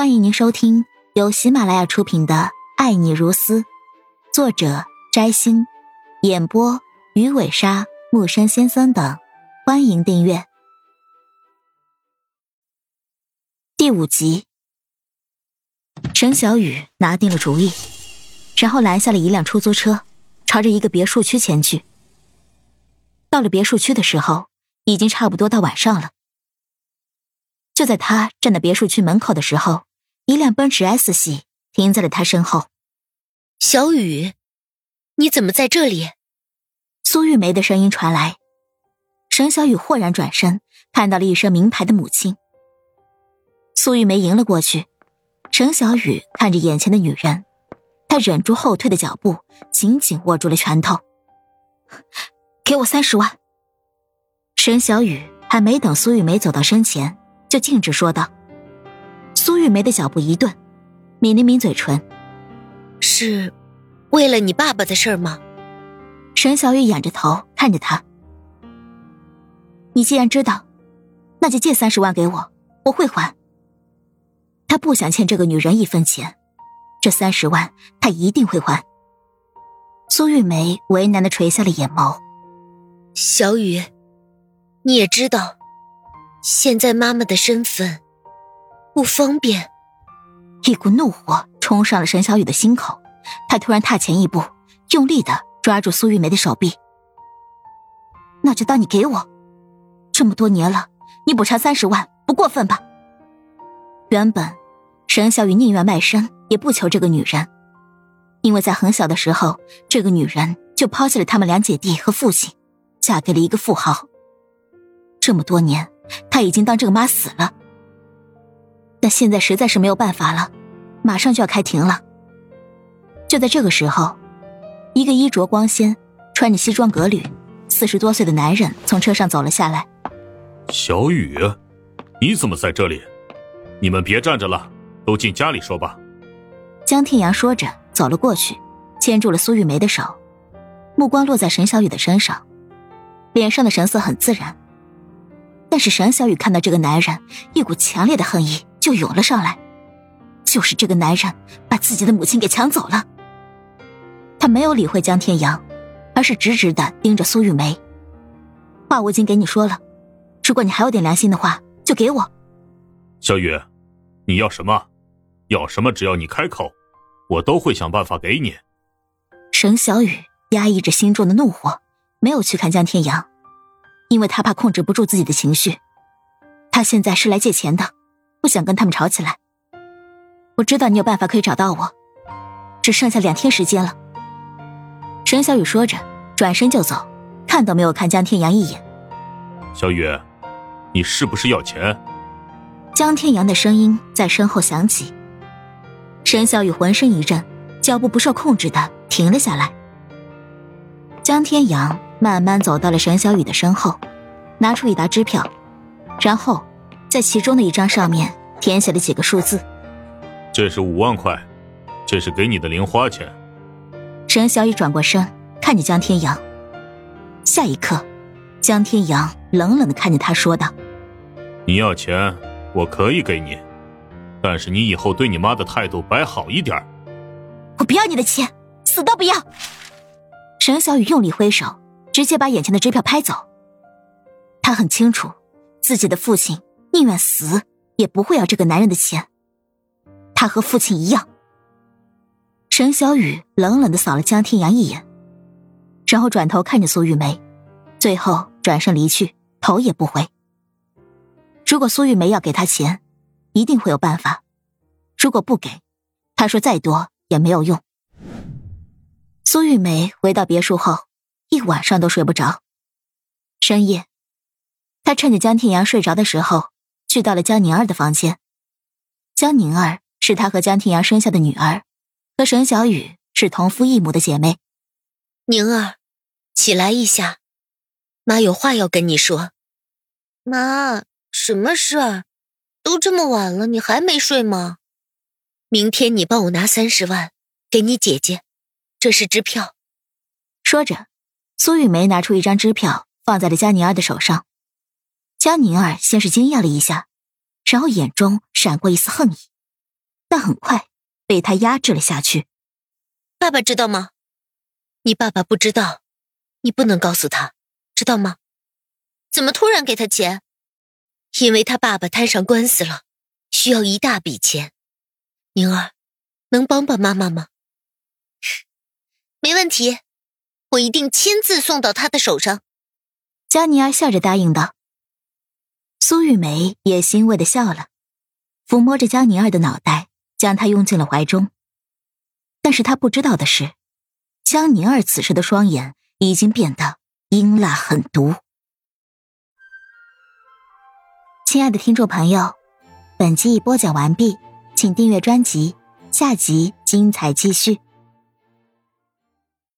欢迎您收听由喜马拉雅出品的《爱你如斯》，作者摘星，演播鱼尾鲨、木山先生等。欢迎订阅第五集。沈小雨拿定了主意，然后拦下了一辆出租车，朝着一个别墅区前去。到了别墅区的时候，已经差不多到晚上了。就在他站在别墅区门口的时候，一辆奔驰 S 系停在了他身后。小雨，你怎么在这里？苏玉梅的声音传来。沈小雨豁然转身，看到了一身名牌的母亲。苏玉梅迎了过去。沈小雨看着眼前的女人，她忍住后退的脚步，紧紧握住了拳头。给我三十万。沈小雨还没等苏玉梅走到身前。就径直说道：“苏玉梅的脚步一顿，抿了抿嘴唇，是为了你爸爸的事儿吗？”沈小雨仰着头看着他：“你既然知道，那就借三十万给我，我会还。他不想欠这个女人一分钱，这三十万他一定会还。”苏玉梅为难的垂下了眼眸：“小雨，你也知道。”现在妈妈的身份不方便，一股怒火冲上了沈小雨的心口，他突然踏前一步，用力的抓住苏玉梅的手臂。那就当你给我，这么多年了，你补偿三十万不过分吧？原本沈小雨宁愿卖身也不求这个女人，因为在很小的时候，这个女人就抛弃了他们两姐弟和父亲，嫁给了一个富豪。这么多年。他已经当这个妈死了，但现在实在是没有办法了，马上就要开庭了。就在这个时候，一个衣着光鲜、穿着西装革履、四十多岁的男人从车上走了下来。小雨，你怎么在这里？你们别站着了，都进家里说吧。江天阳说着走了过去，牵住了苏玉梅的手，目光落在沈小雨的身上，脸上的神色很自然。但是沈小雨看到这个男人，一股强烈的恨意就涌了上来，就是这个男人把自己的母亲给抢走了。他没有理会江天阳，而是直直的盯着苏玉梅。话我已经给你说了，如果你还有点良心的话，就给我。小雨，你要什么？要什么？只要你开口，我都会想办法给你。沈小雨压抑着心中的怒火，没有去看江天阳。因为他怕控制不住自己的情绪，他现在是来借钱的，不想跟他们吵起来。我知道你有办法可以找到我，只剩下两天时间了。沈小雨说着，转身就走，看都没有看江天阳一眼。小雨，你是不是要钱？江天阳的声音在身后响起。沈小雨浑身一震，脚步不受控制的停了下来。江天阳。慢慢走到了沈小雨的身后，拿出一沓支票，然后在其中的一张上面填写了几个数字。这是五万块，这是给你的零花钱。沈小雨转过身，看着江天阳。下一刻，江天阳冷冷的看着他说道：“你要钱，我可以给你，但是你以后对你妈的态度摆好一点。”我不要你的钱，死都不要！沈小雨用力挥手。直接把眼前的支票拍走。他很清楚，自己的父亲宁愿死也不会要这个男人的钱。他和父亲一样。沈小雨冷冷的扫了江天阳一眼，然后转头看着苏玉梅，最后转身离去，头也不回。如果苏玉梅要给他钱，一定会有办法；如果不给，他说再多也没有用。苏玉梅回到别墅后。一晚上都睡不着。深夜，他趁着江天阳睡着的时候，去到了江宁儿的房间。江宁儿是他和江天阳生下的女儿，和沈小雨是同父异母的姐妹。宁儿，起来一下，妈有话要跟你说。妈，什么事儿？都这么晚了，你还没睡吗？明天你帮我拿三十万给你姐姐，这是支票。说着。苏玉梅拿出一张支票，放在了江宁儿的手上。江宁儿先是惊讶了一下，然后眼中闪过一丝恨意。但很快被他压制了下去。爸爸知道吗？你爸爸不知道，你不能告诉他，知道吗？怎么突然给他钱？因为他爸爸摊上官司了，需要一大笔钱。宁儿，能帮帮妈妈吗？没问题，我一定亲自送到他的手上。佳妮儿笑着答应道。苏玉梅也欣慰的笑了，抚摸着江宁儿的脑袋，将她拥进了怀中。但是她不知道的是，江宁儿此时的双眼已经变得阴辣狠毒。亲爱的听众朋友，本集已播讲完毕，请订阅专辑，下集精彩继续。